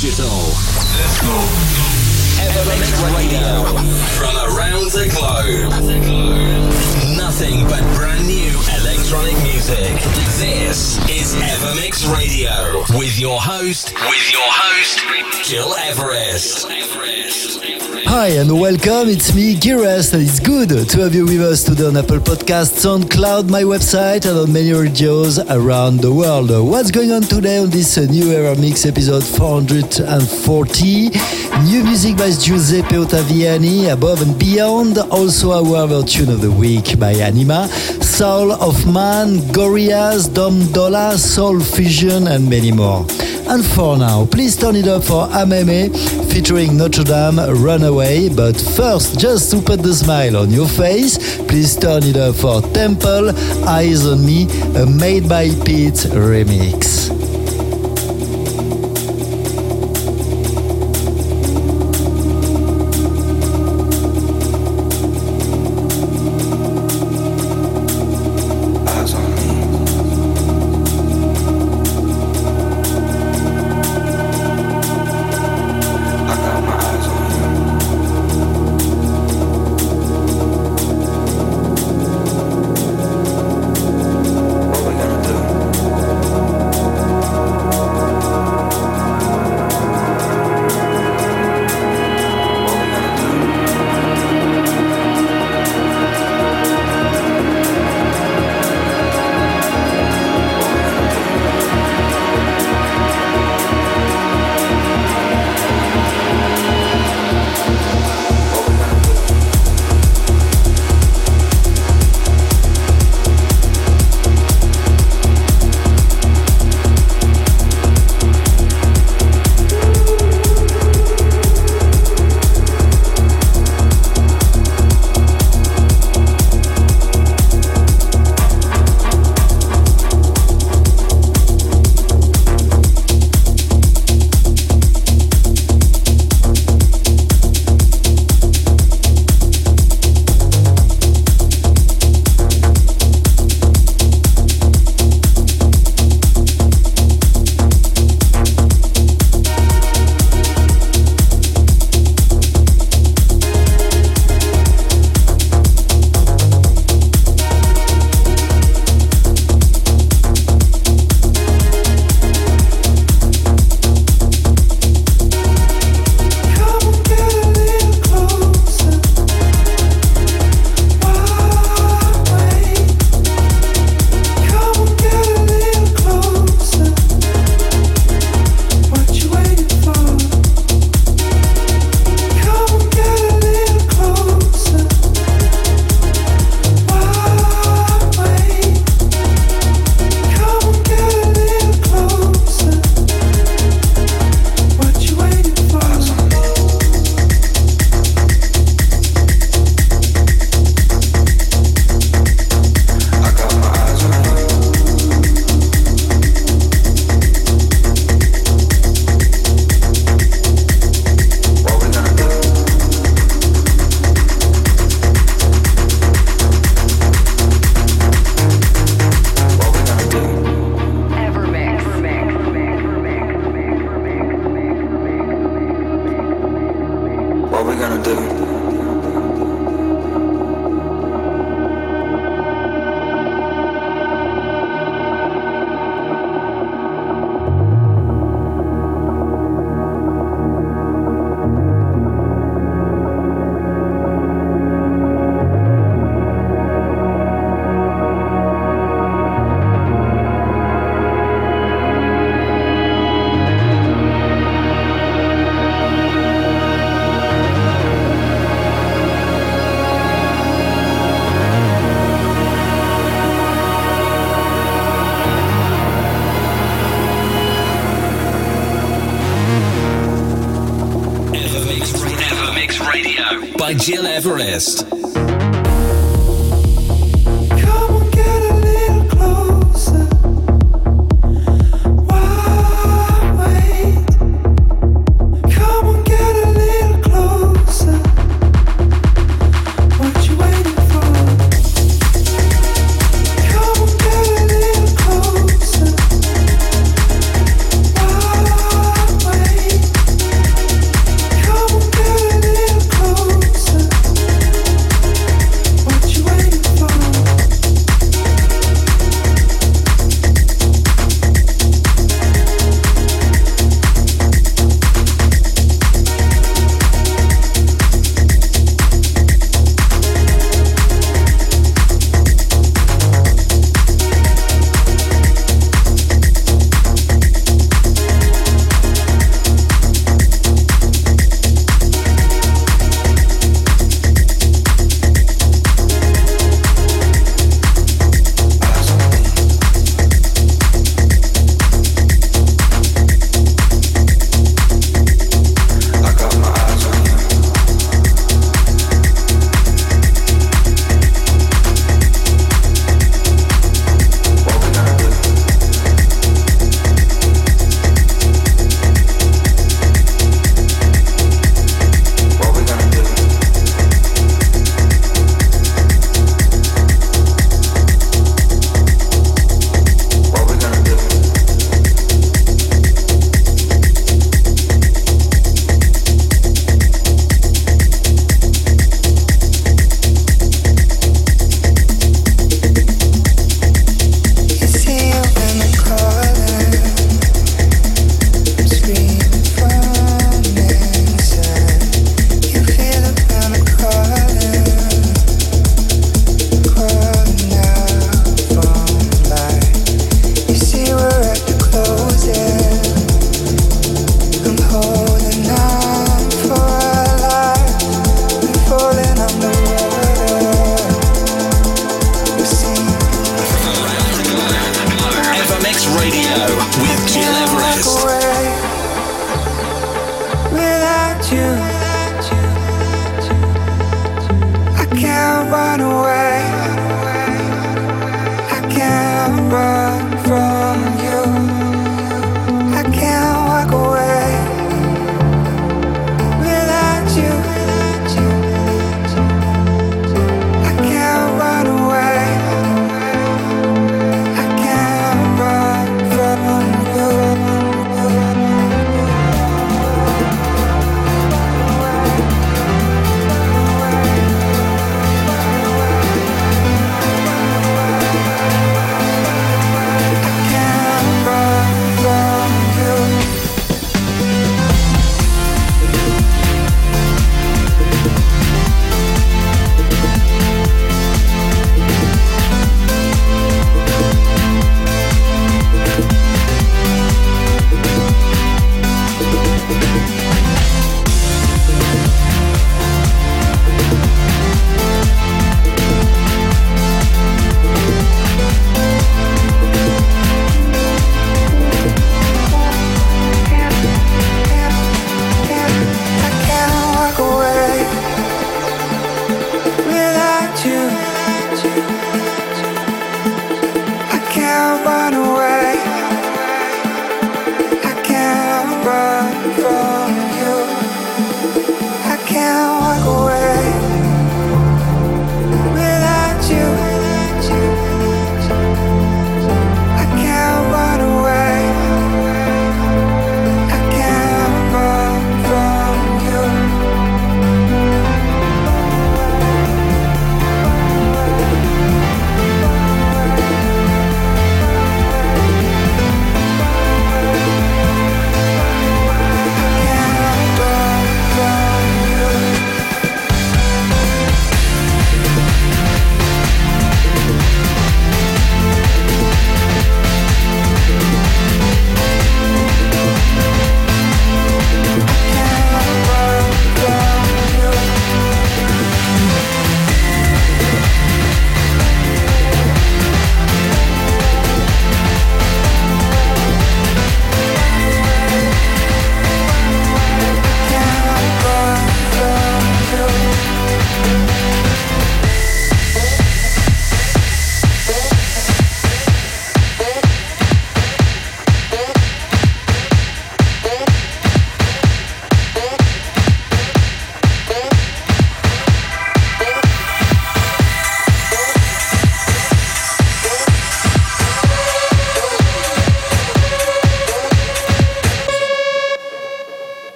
digital. Let's go. Evermix Radio. From around the globe. But brand new electronic music. This is Evermix Radio. With your host, with your host, Gil Everest. Hi and welcome, it's me, Gires, and it's good to have you with us today on Apple Podcasts, SoundCloud, my website, and on many radios around the world. What's going on today on this uh, new Evermix episode 440? New music by Giuseppe Ottaviani, Above and Beyond, also our tune of the week by Anima, Soul of Man, Gorillaz, Dom Dolla, Soul Fusion, and many more. And for now, please turn it up for Ameme featuring Notre Dame Runaway. But first, just to put the smile on your face, please turn it up for Temple Eyes on Me, a Made by Pete remix.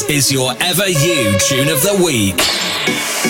Is your Ever You tune of the week.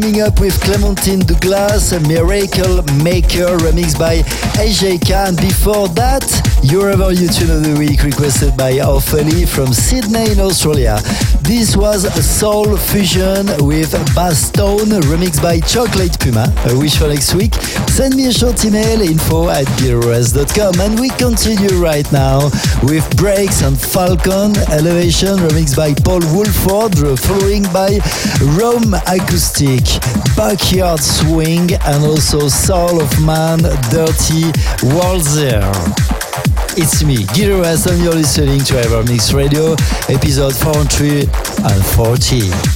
Teaming up with Clementine Douglas, a Miracle Maker remixed by AJK. And before that, Ever Tune of the Week requested by Ophélie from Sydney in Australia. This was a soul fusion with Bass Stone remixed by Chocolate Puma. A wish for next week? Send me a short email info at gileverest.com and we continue right now with Breaks and Falcon Elevation remixed by Paul Woolford following by Rome Acoustic, Backyard Swing and also Soul of Man Dirty Walzer. It's me, Everest, and you're listening to Evermix Radio, episode 440.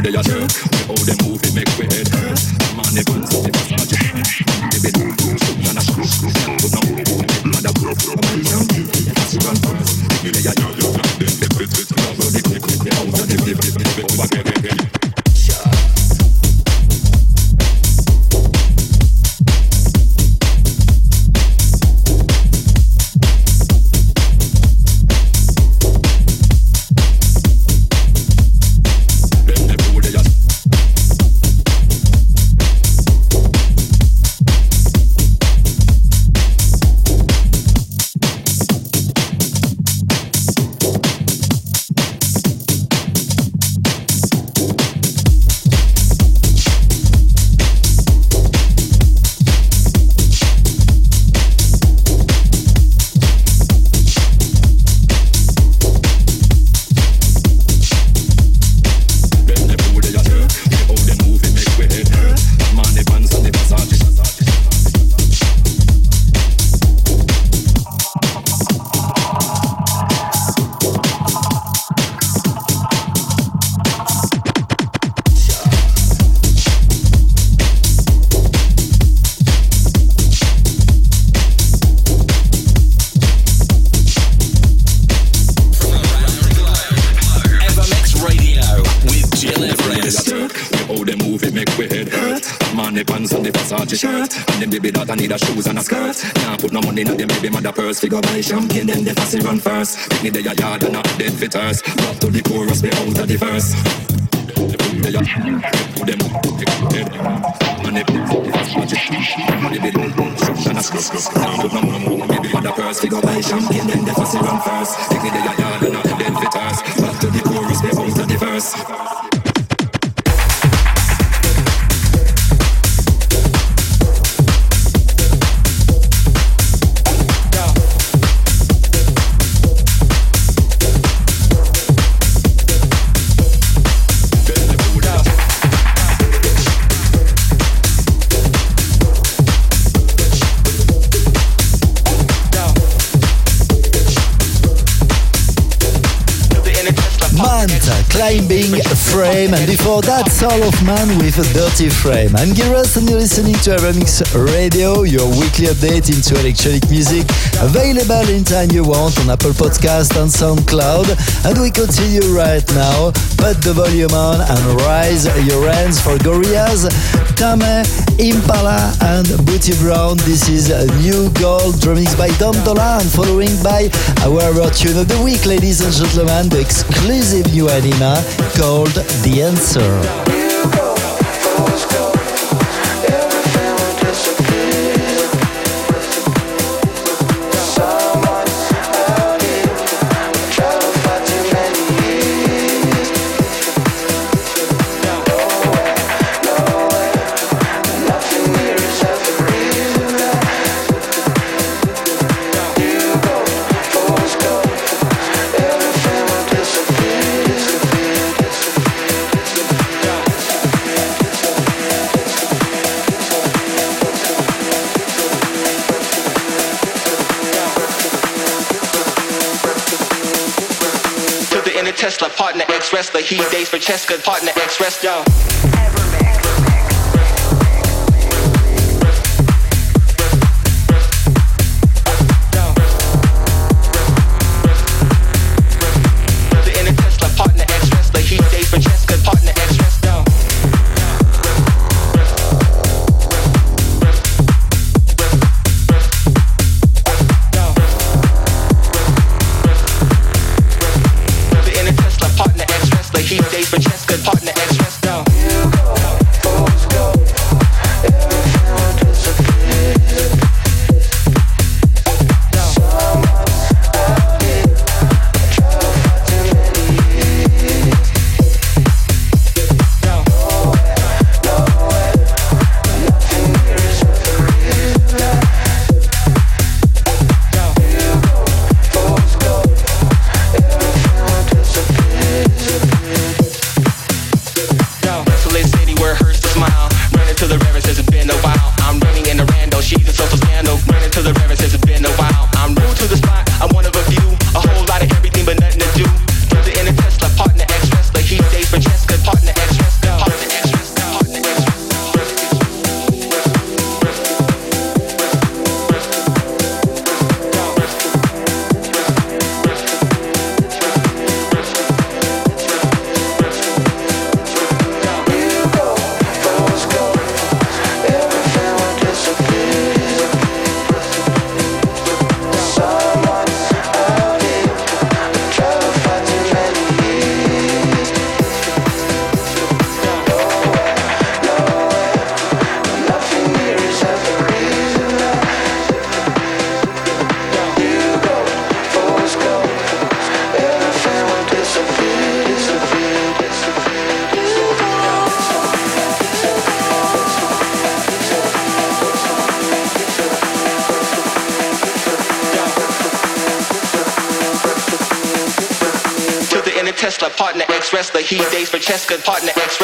they a jerk. Way how they move, make way first figure buy champagne, then the fussy run first. Pick me the yard and not dead fitters. Back to the chorus, be out of the verse. The first figure buy champagne, then the fussy run first. Pick me the yard Frame, and before that, Soul of Man with a Dirty Frame. I'm Giras and you're listening to Evermix Radio, your weekly update into electronic music, available anytime you want on Apple Podcast and SoundCloud. And we continue right now. Put the volume on and raise your hands for Gorillaz, Tame, Impala, and Bootie Brown. This is a new gold drummings by Dom Dolla, and following by our tune of the week, ladies and gentlemen, the exclusive new anima called The Answer. Wrestler. He dates for Cheska, partner ex Tesla, partner ex wrestler. He days for Cheska, partner ex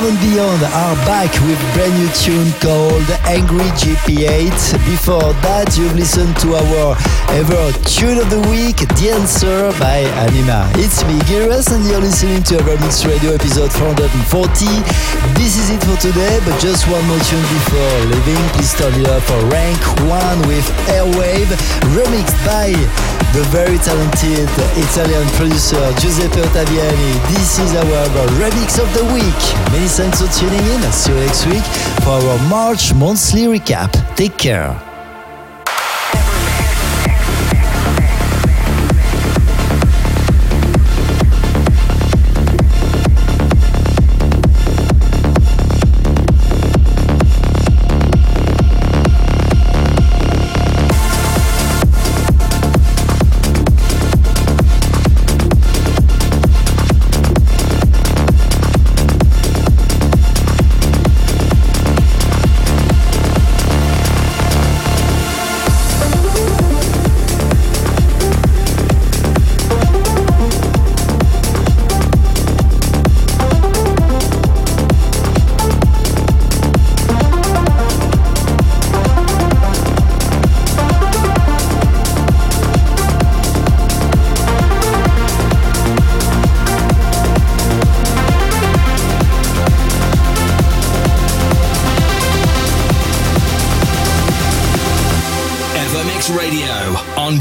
Above and Beyond are back with brand new tune called Angry GP8. Before that, you've listened to our ever tune of the week, The Answer by Anima. It's me, Gil Everest, and you're listening to Evermix Radio episode 440. This is it for today, but just one more tune before leaving. Please turn it up for Rank 1 with Airwave, remixed by the very talented Italian producer Giuseppe Ottaviani. This is our remix of the week. Many thanks for tuning in. See you next week for our March monthly recap. Take care.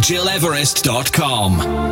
GilEverest.com.